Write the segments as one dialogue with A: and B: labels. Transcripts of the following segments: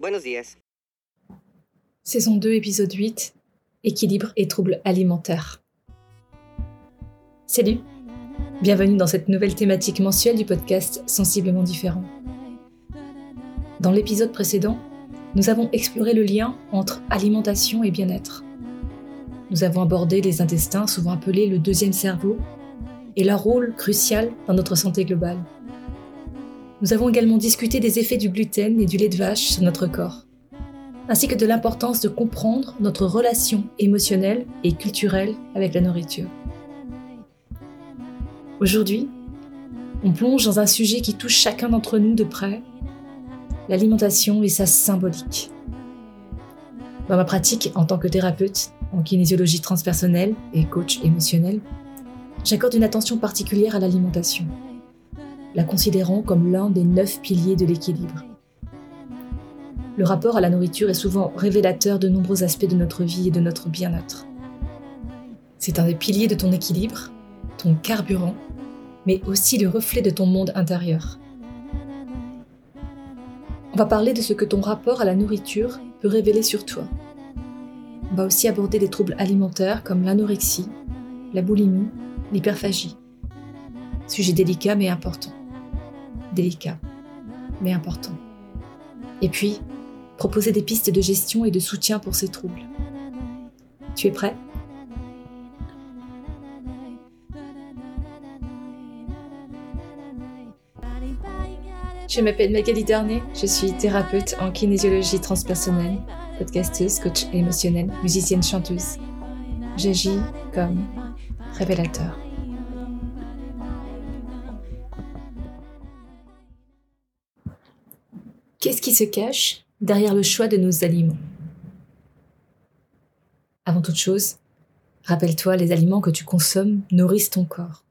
A: Buenos días.
B: Saison 2, épisode 8 Équilibre et troubles alimentaires. Salut Bienvenue dans cette nouvelle thématique mensuelle du podcast Sensiblement différent. Dans l'épisode précédent, nous avons exploré le lien entre alimentation et bien-être. Nous avons abordé les intestins, souvent appelés le deuxième cerveau, et leur rôle crucial dans notre santé globale. Nous avons également discuté des effets du gluten et du lait de vache sur notre corps, ainsi que de l'importance de comprendre notre relation émotionnelle et culturelle avec la nourriture. Aujourd'hui, on plonge dans un sujet qui touche chacun d'entre nous de près, l'alimentation et sa symbolique. Dans ma pratique en tant que thérapeute en kinésiologie transpersonnelle et coach émotionnel, j'accorde une attention particulière à l'alimentation, la considérant comme l'un des neuf piliers de l'équilibre. Le rapport à la nourriture est souvent révélateur de nombreux aspects de notre vie et de notre bien-être. C'est un des piliers de ton équilibre, ton carburant mais aussi le reflet de ton monde intérieur. On va parler de ce que ton rapport à la nourriture peut révéler sur toi. On va aussi aborder des troubles alimentaires comme l'anorexie, la boulimie, l'hyperphagie. Sujet délicat mais important. Délicat mais important. Et puis, proposer des pistes de gestion et de soutien pour ces troubles. Tu es prêt? Je m'appelle Magali Darnay, je suis thérapeute en kinésiologie transpersonnelle, podcasteuse, coach émotionnelle, musicienne chanteuse. J'agis comme révélateur. Qu'est-ce qui se cache derrière le choix de nos aliments? Avant toute chose, rappelle-toi, les aliments que tu consommes nourrissent ton corps.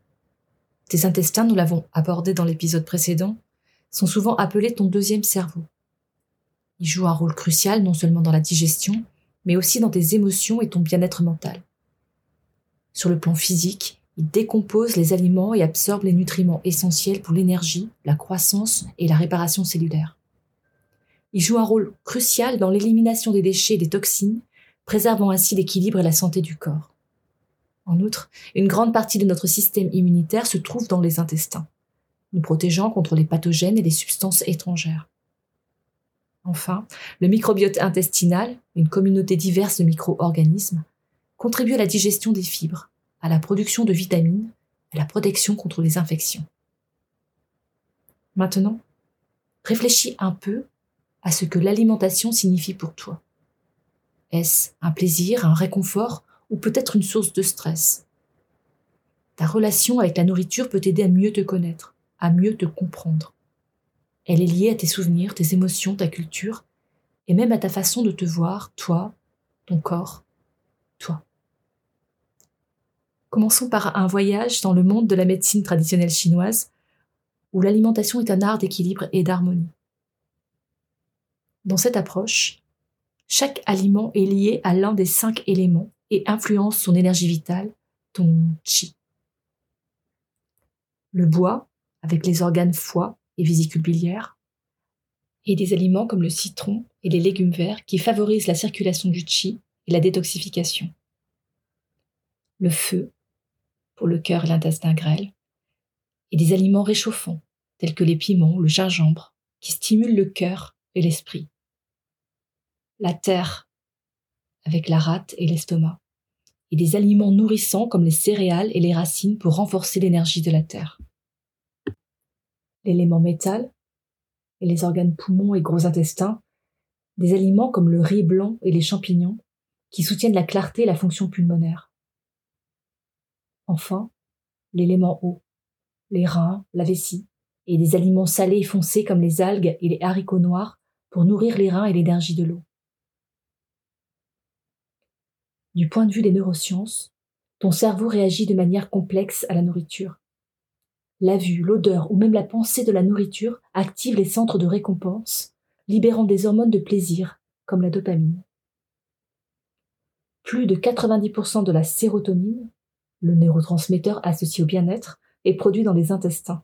B: Tes intestins, nous l'avons abordé dans l'épisode précédent, sont souvent appelés ton deuxième cerveau. Ils jouent un rôle crucial non seulement dans la digestion, mais aussi dans tes émotions et ton bien-être mental. Sur le plan physique, ils décomposent les aliments et absorbent les nutriments essentiels pour l'énergie, la croissance et la réparation cellulaire. Ils jouent un rôle crucial dans l'élimination des déchets et des toxines, préservant ainsi l'équilibre et la santé du corps. En outre, une grande partie de notre système immunitaire se trouve dans les intestins nous protégeant contre les pathogènes et les substances étrangères. Enfin, le microbiote intestinal, une communauté diverse de micro-organismes, contribue à la digestion des fibres, à la production de vitamines, à la protection contre les infections. Maintenant, réfléchis un peu à ce que l'alimentation signifie pour toi. Est-ce un plaisir, un réconfort ou peut-être une source de stress? Ta relation avec la nourriture peut t'aider à mieux te connaître, à mieux te comprendre. Elle est liée à tes souvenirs, tes émotions, ta culture, et même à ta façon de te voir, toi, ton corps, toi. Commençons par un voyage dans le monde de la médecine traditionnelle chinoise, où l'alimentation est un art d'équilibre et d'harmonie. Dans cette approche, chaque aliment est lié à l'un des cinq éléments et influence son énergie vitale, ton chi. Le bois, avec les organes foie et vésicule biliaire, et des aliments comme le citron et les légumes verts qui favorisent la circulation du chi et la détoxification. Le feu, pour le cœur et l'intestin grêle, et des aliments réchauffants, tels que les piments, le gingembre, qui stimulent le cœur et l'esprit. La terre, avec la rate et l'estomac, et des aliments nourrissants comme les céréales et les racines pour renforcer l'énergie de la terre l'élément métal et les organes poumons et gros intestins, des aliments comme le riz blanc et les champignons qui soutiennent la clarté et la fonction pulmonaire. Enfin, l'élément eau, les reins, la vessie, et des aliments salés et foncés comme les algues et les haricots noirs pour nourrir les reins et l'énergie de l'eau. Du point de vue des neurosciences, ton cerveau réagit de manière complexe à la nourriture la vue, l'odeur ou même la pensée de la nourriture activent les centres de récompense, libérant des hormones de plaisir, comme la dopamine. Plus de 90% de la sérotonine, le neurotransmetteur associé au bien-être, est produit dans les intestins.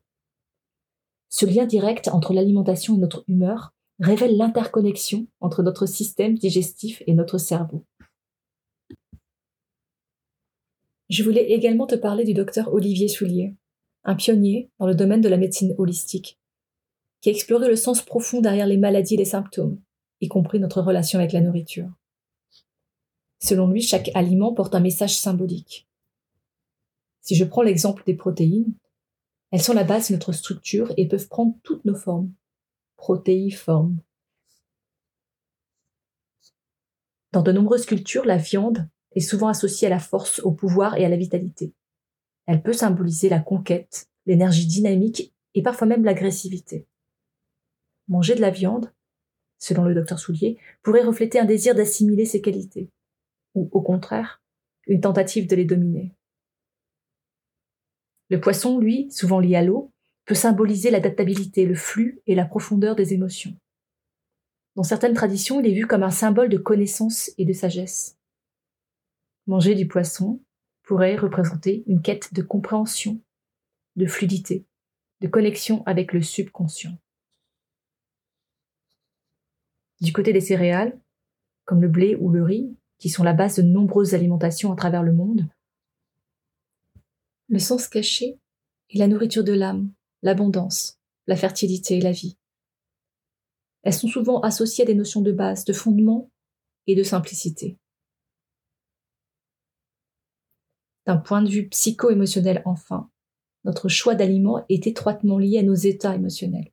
B: Ce lien direct entre l'alimentation et notre humeur révèle l'interconnexion entre notre système digestif et notre cerveau. Je voulais également te parler du docteur Olivier Soulier, un pionnier dans le domaine de la médecine holistique, qui a exploré le sens profond derrière les maladies et les symptômes, y compris notre relation avec la nourriture. Selon lui, chaque aliment porte un message symbolique. Si je prends l'exemple des protéines, elles sont la base de notre structure et peuvent prendre toutes nos formes. Protéiformes. Dans de nombreuses cultures, la viande est souvent associée à la force, au pouvoir et à la vitalité. Elle peut symboliser la conquête, l'énergie dynamique et parfois même l'agressivité. Manger de la viande, selon le docteur Soulier, pourrait refléter un désir d'assimiler ses qualités, ou au contraire, une tentative de les dominer. Le poisson, lui, souvent lié à l'eau, peut symboliser l'adaptabilité, le flux et la profondeur des émotions. Dans certaines traditions, il est vu comme un symbole de connaissance et de sagesse. Manger du poisson pourrait représenter une quête de compréhension, de fluidité, de connexion avec le subconscient. Du côté des céréales, comme le blé ou le riz, qui sont la base de nombreuses alimentations à travers le monde, le sens caché est la nourriture de l'âme, l'abondance, la fertilité et la vie. Elles sont souvent associées à des notions de base, de fondement et de simplicité. D'un point de vue psycho-émotionnel enfin, notre choix d'aliments est étroitement lié à nos états émotionnels.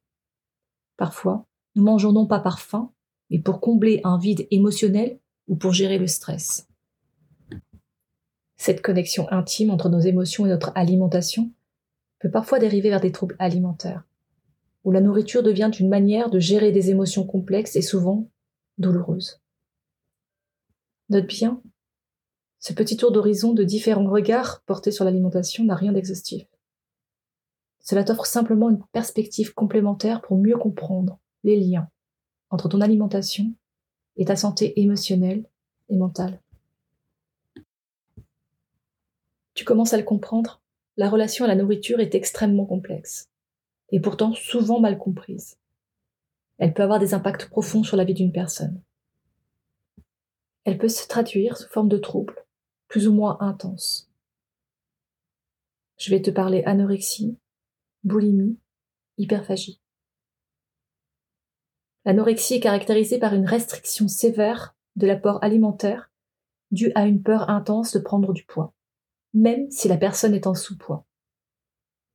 B: Parfois, nous mangeons non pas par faim, mais pour combler un vide émotionnel ou pour gérer le stress. Cette connexion intime entre nos émotions et notre alimentation peut parfois dériver vers des troubles alimentaires, où la nourriture devient une manière de gérer des émotions complexes et souvent douloureuses. Note bien ce petit tour d'horizon de différents regards portés sur l'alimentation n'a rien d'exhaustif. Cela t'offre simplement une perspective complémentaire pour mieux comprendre les liens entre ton alimentation et ta santé émotionnelle et mentale. Tu commences à le comprendre, la relation à la nourriture est extrêmement complexe, et pourtant souvent mal comprise. Elle peut avoir des impacts profonds sur la vie d'une personne. Elle peut se traduire sous forme de troubles, plus ou moins intense. Je vais te parler anorexie, boulimie, hyperphagie. L'anorexie est caractérisée par une restriction sévère de l'apport alimentaire due à une peur intense de prendre du poids, même si la personne est en sous-poids.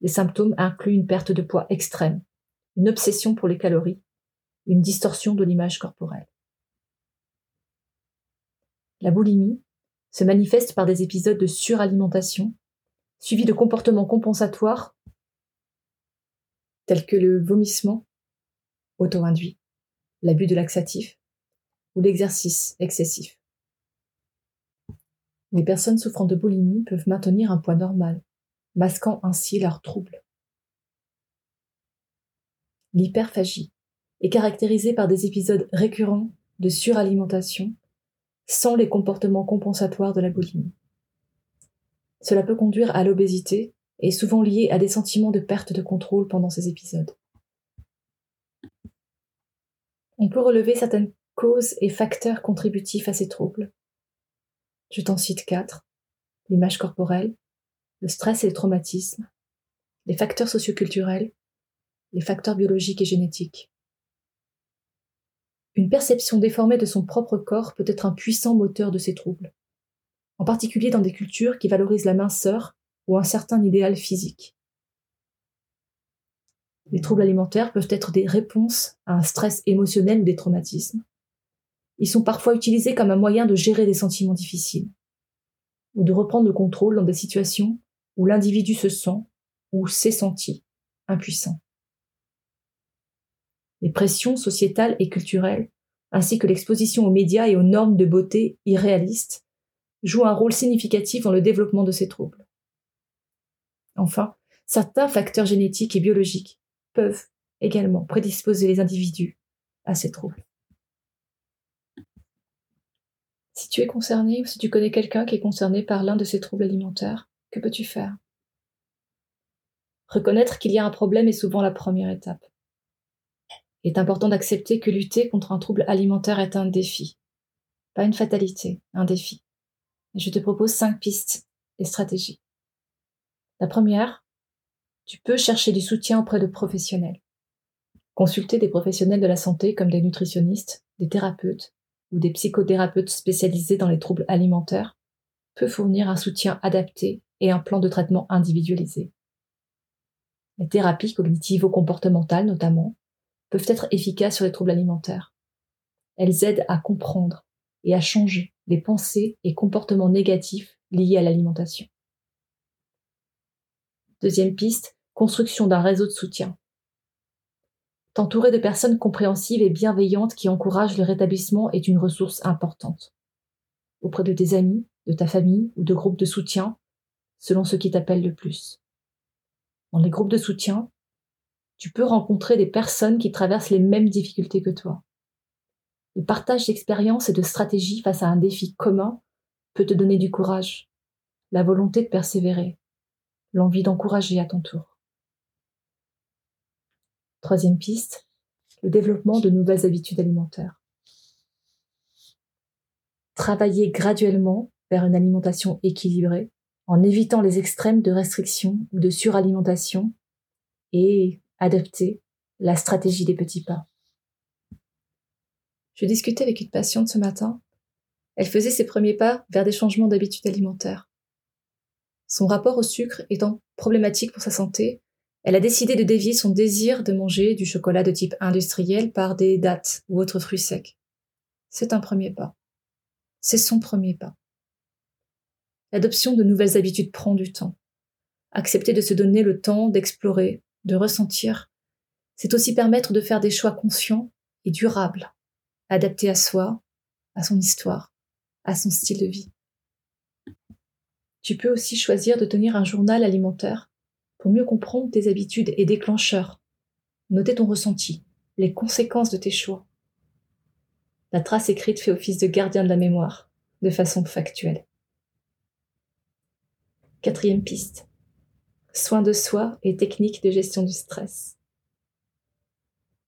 B: Les symptômes incluent une perte de poids extrême, une obsession pour les calories, une distorsion de l'image corporelle. La boulimie se manifeste par des épisodes de suralimentation, suivis de comportements compensatoires tels que le vomissement auto-induit, l'abus de laxatif ou l'exercice excessif. Les personnes souffrant de boulimie peuvent maintenir un poids normal, masquant ainsi leurs troubles. L'hyperphagie est caractérisée par des épisodes récurrents de suralimentation sans les comportements compensatoires de la boulimie. Cela peut conduire à l'obésité et souvent lié à des sentiments de perte de contrôle pendant ces épisodes. On peut relever certaines causes et facteurs contributifs à ces troubles. Je t'en cite quatre. L'image corporelle, le stress et le traumatisme, les facteurs socioculturels, les facteurs biologiques et génétiques. Une perception déformée de son propre corps peut être un puissant moteur de ces troubles, en particulier dans des cultures qui valorisent la minceur ou un certain idéal physique. Les troubles alimentaires peuvent être des réponses à un stress émotionnel ou des traumatismes. Ils sont parfois utilisés comme un moyen de gérer des sentiments difficiles, ou de reprendre le contrôle dans des situations où l'individu se sent ou s'est senti impuissant les pressions sociétales et culturelles, ainsi que l'exposition aux médias et aux normes de beauté irréalistes, jouent un rôle significatif dans le développement de ces troubles. Enfin, certains facteurs génétiques et biologiques peuvent également prédisposer les individus à ces troubles. Si tu es concerné ou si tu connais quelqu'un qui est concerné par l'un de ces troubles alimentaires, que peux-tu faire? Reconnaître qu'il y a un problème est souvent la première étape. il est important d'accepter que lutter contre un trouble alimentaire est un défi. Pas une fatalité, un défi. je te propose cinq pistes et stratégies. La première, tu peux chercher du soutien auprès de professionnels. Consulter des professionnels de la santé comme des nutritionnistes, des thérapeutes ou des psychothérapeutes spécialisés dans les troubles alimentaires peut fournir un soutien adapté et un plan de traitement individualisé. Les thérapies cognitivo-comportementales notamment peuvent être efficaces sur les troubles alimentaires. Elles aident à comprendre et à changer les pensées et comportements négatifs liés à l'alimentation. Deuxième piste, construction d'un réseau de soutien. T'entourer de personnes compréhensives et bienveillantes qui encouragent le rétablissement est une ressource importante. Auprès de tes amis, de ta famille ou de groupes de soutien, selon ce qui t'appelle le plus. Dans les groupes de soutien, tu peux rencontrer des personnes qui traversent les mêmes difficultés que toi. Le partage d'expériences et de stratégies face à un défi commun peut te donner du courage, la volonté de persévérer, l'envie d'encourager à ton tour. Troisième piste, le développement de nouvelles habitudes alimentaires. Travailler graduellement vers une alimentation équilibrée en évitant les extrêmes de restriction ou de suralimentation et adopter la stratégie des petits pas. Je discutais avec une patiente ce matin. Elle faisait ses premiers pas vers des changements d'habitudes alimentaires. Son rapport au sucre étant problématique pour sa santé, elle a décidé de dévier son désir de manger du chocolat de type industriel par des dattes ou autres fruits secs. C'est un premier pas. C'est son premier pas. L'adoption de nouvelles habitudes prend du temps. Accepter de se donner le temps d'explorer, de ressentir, c'est aussi permettre de faire des choix conscients et durables, adaptés à soi, à son histoire, à son style de vie. Tu peux aussi choisir de tenir un journal alimentaire pour mieux comprendre tes habitudes et déclencheurs. Noter ton ressenti, les conséquences de tes choix. La trace écrite fait office de gardien de la mémoire, de façon factuelle. Quatrième piste. Soin de soi et technique de gestion du stress.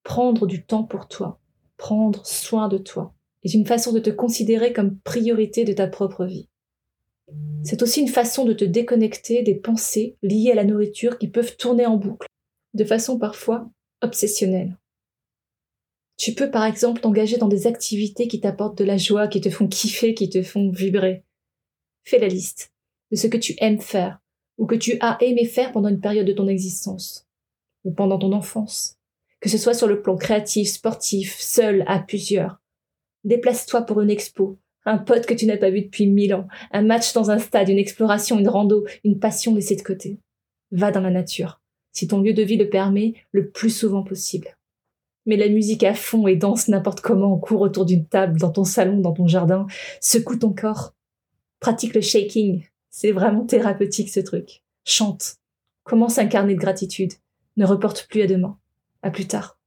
B: Prendre du temps pour toi, prendre soin de toi, est une façon de te considérer comme priorité de ta propre vie. C'est aussi une façon de te déconnecter des pensées liées à la nourriture qui peuvent tourner en boucle, de façon parfois obsessionnelle. Tu peux par exemple t'engager dans des activités qui t'apportent de la joie, qui te font kiffer, qui te font vibrer. Fais la liste de ce que tu aimes faire ou que tu as aimé faire pendant une période de ton existence ou pendant ton enfance, que ce soit sur le plan créatif, sportif, seul, à plusieurs. Déplace-toi pour une expo, un pote que tu n'as pas vu depuis mille ans, un match dans un stade, une exploration, une rando, une passion laissée de côté. Va dans la nature, si ton lieu de vie le permet, le plus souvent possible. Mets la musique à fond et danse n'importe comment, cours autour d'une table, dans ton salon, dans ton jardin, secoue ton corps. Pratique le shaking, c'est vraiment thérapeutique ce truc. Chante. Commence à incarner de gratitude. Ne reporte plus à demain. À plus tard.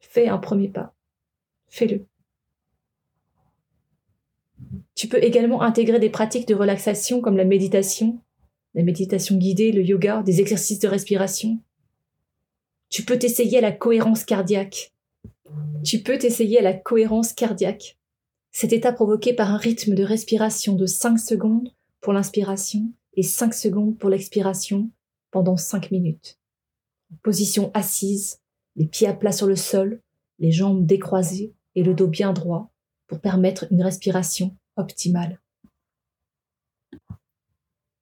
B: Fais un premier pas. Fais-le. Tu peux également intégrer des pratiques de relaxation comme la méditation, la méditation guidée, le yoga, des exercices de respiration. Tu peux t'essayer à la cohérence cardiaque. Tu peux t'essayer à la cohérence cardiaque. Cet état provoqué par un rythme de respiration de 5 secondes pour l'inspiration et 5 secondes pour l'expiration pendant 5 minutes. Position assise, les pieds à plat sur le sol, les jambes décroisées et le dos bien droit pour permettre une respiration optimale.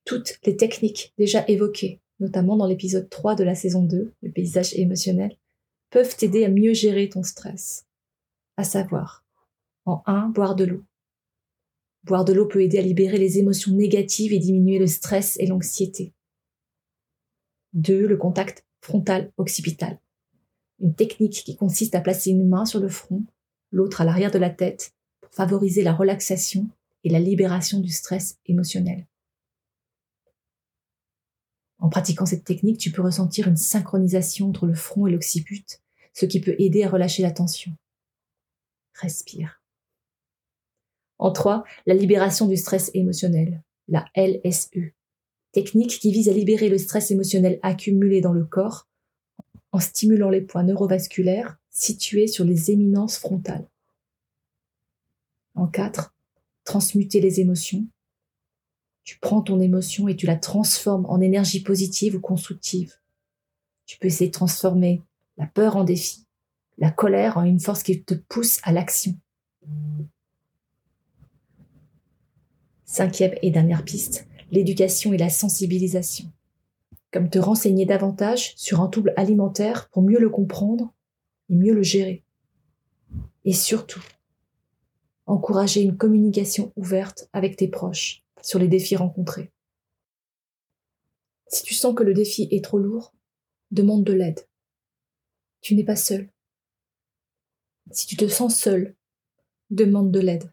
B: Toutes les techniques déjà évoquées, notamment dans l'épisode 3 de la saison 2, le paysage émotionnel, peuvent t'aider à mieux gérer ton stress. À savoir, en 1, boire de l'eau. Boire de l'eau peut aider à libérer les émotions négatives et diminuer le stress et l'anxiété. 2. Le contact frontal-occipital. Une technique qui consiste à placer une main sur le front, l'autre à l'arrière de la tête, favoriser la relaxation et la libération du stress émotionnel. En pratiquant cette technique, tu peux ressentir une synchronisation entre le front et l'occiput, ce qui peut aider à relâcher la tension. Respire. En trois, la libération du stress émotionnel, la LSE, technique qui vise à libérer le stress émotionnel accumulé dans le corps en stimulant les points neurovasculaires situé sur les éminences frontales. En 4, transmuter les émotions. Tu prends ton émotion et tu la transformes en énergie positive ou constructive. Tu peux essayer de transformer la peur en défi, la colère en une force qui te pousse à l'action. Cinquième et dernière piste, l'éducation et la sensibilisation. Comme te renseigner davantage sur un trouble alimentaire pour mieux le comprendre et mieux le gérer. Et surtout, encourager une communication ouverte avec tes proches sur les défis rencontrés. Si tu sens que le défi est trop lourd, demande de l'aide. Tu n'es pas seul. Si tu te sens seul, demande de l'aide.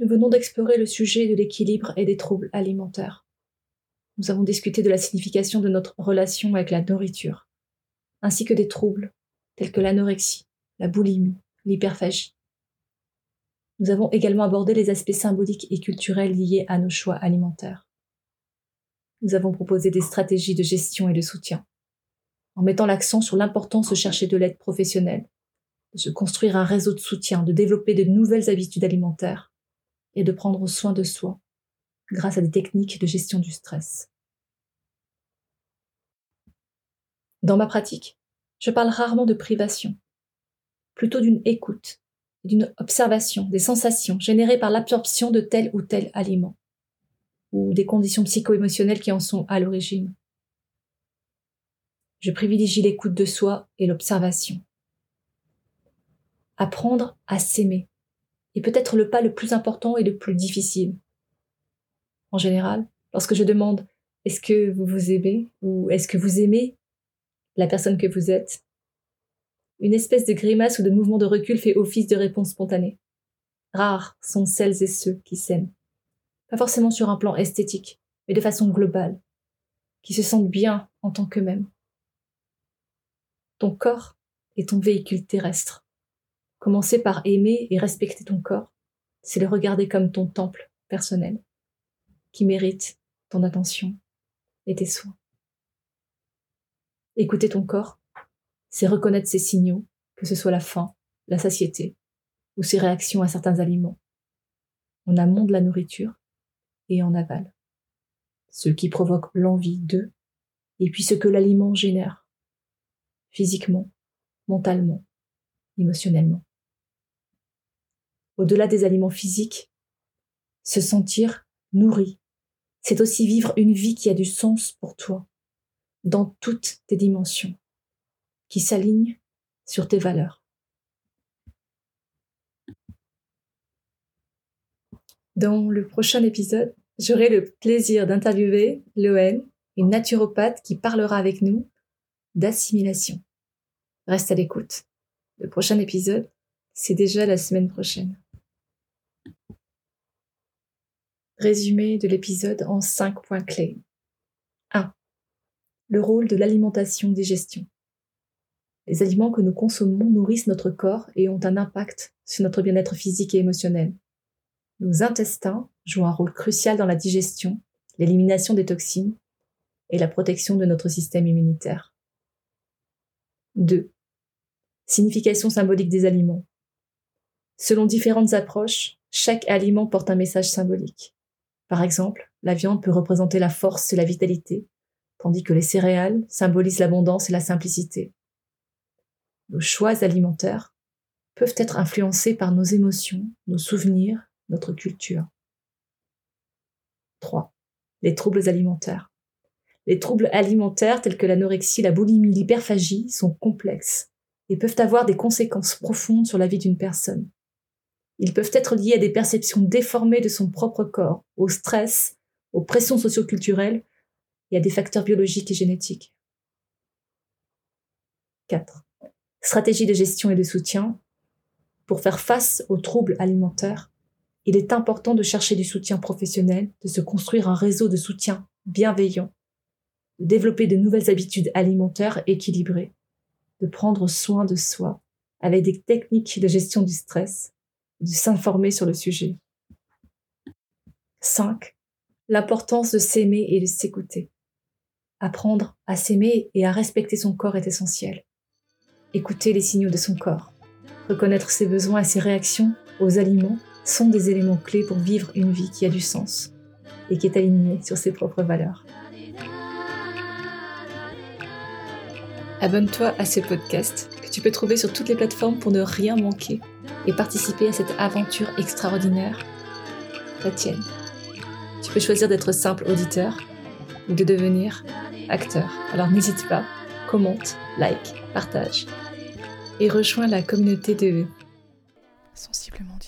B: Nous venons d'explorer le sujet de l'équilibre et des troubles alimentaires. Nous avons discuté de la signification de notre relation avec la nourriture, ainsi que des troubles tels que l'anorexie, la boulimie, l'hyperphagie. Nous avons également abordé les aspects symboliques et culturels liés à nos choix alimentaires. Nous avons proposé des stratégies de gestion et de soutien, en mettant l'accent sur l'importance de chercher de l'aide professionnelle, de se construire un réseau de soutien, de développer de nouvelles habitudes alimentaires et de prendre soin de soi grâce à des techniques de gestion du stress. Dans ma pratique, je parle rarement de privation, plutôt d'une écoute, d'une observation des sensations générées par l'absorption de tel ou tel aliment, ou des conditions psycho-émotionnelles qui en sont à l'origine. Je privilégie l'écoute de soi et l'observation. Apprendre à s'aimer est peut-être le pas le plus important et le plus difficile. En général, lorsque je demande est-ce que vous vous aimez ou est-ce que vous aimez la personne que vous êtes, une espèce de grimace ou de mouvement de recul fait office de réponse spontanée. Rares sont celles et ceux qui s'aiment. Pas forcément sur un plan esthétique, mais de façon globale, qui se sentent bien en tant qu'eux-mêmes. Ton corps est ton véhicule terrestre. Commencer par aimer et respecter ton corps, c'est le regarder comme ton temple personnel, qui mérite ton attention et tes soins. Écouter ton corps, c'est reconnaître ses signaux, que ce soit la faim, la satiété ou ses réactions à certains aliments, en amont de la nourriture et en aval. Ce qui provoque l'envie d'eux, et puis ce que l'aliment génère, physiquement, mentalement, émotionnellement. Au-delà des aliments physiques, se sentir nourri, c'est aussi vivre une vie qui a du sens pour toi, dans toutes tes dimensions qui s'aligne sur tes valeurs. Dans le prochain épisode, j'aurai le plaisir d'interviewer Loen, une naturopathe qui parlera avec nous d'assimilation. Reste à l'écoute. Le prochain épisode, c'est déjà la semaine prochaine. Résumé de l'épisode en cinq points clés. 1. Le rôle de l'alimentation-digestion. Les aliments que nous consommons nourrissent notre corps et ont un impact sur notre bien-être physique et émotionnel. Nos intestins jouent un rôle crucial dans la digestion, l'élimination des toxines et la protection de notre système immunitaire. 2. Signification symbolique des aliments. Selon différentes approches, chaque aliment porte un message symbolique. Par exemple, la viande peut représenter la force et la vitalité, tandis que les céréales symbolisent l'abondance et la simplicité nos choix alimentaires peuvent être influencés par nos émotions, nos souvenirs, notre culture. 3. Les troubles alimentaires. Les troubles alimentaires tels que l'anorexie, la boulimie, l'hyperphagie sont complexes et peuvent avoir des conséquences profondes sur la vie d'une personne. Ils peuvent être liés à des perceptions déformées de son propre corps, au stress, aux pressions socioculturelles et à des facteurs biologiques et génétiques. 4 stratégie de gestion et de soutien, pour faire face aux troubles alimentaires, il est important de chercher du soutien professionnel, de se construire un réseau de soutien bienveillant, de développer de nouvelles habitudes alimentaires équilibrées, de prendre soin de soi avec des techniques de gestion du stress, de s'informer sur le sujet. 5. L'importance de s'aimer et de s'écouter. Apprendre à s'aimer et à respecter son corps est essentiel. Écouter les signaux de son corps, reconnaître ses besoins et ses réactions aux aliments sont des éléments clés pour vivre une vie qui a du sens et qui est alignée sur ses propres valeurs. Abonne-toi à ce podcast que tu peux trouver sur toutes les plateformes pour ne rien manquer et participer à cette aventure extraordinaire, la tienne. Tu peux choisir d'être simple auditeur ou de devenir acteur. Alors n'hésite pas, commente, like, partage et rejoins la communauté de sensiblement.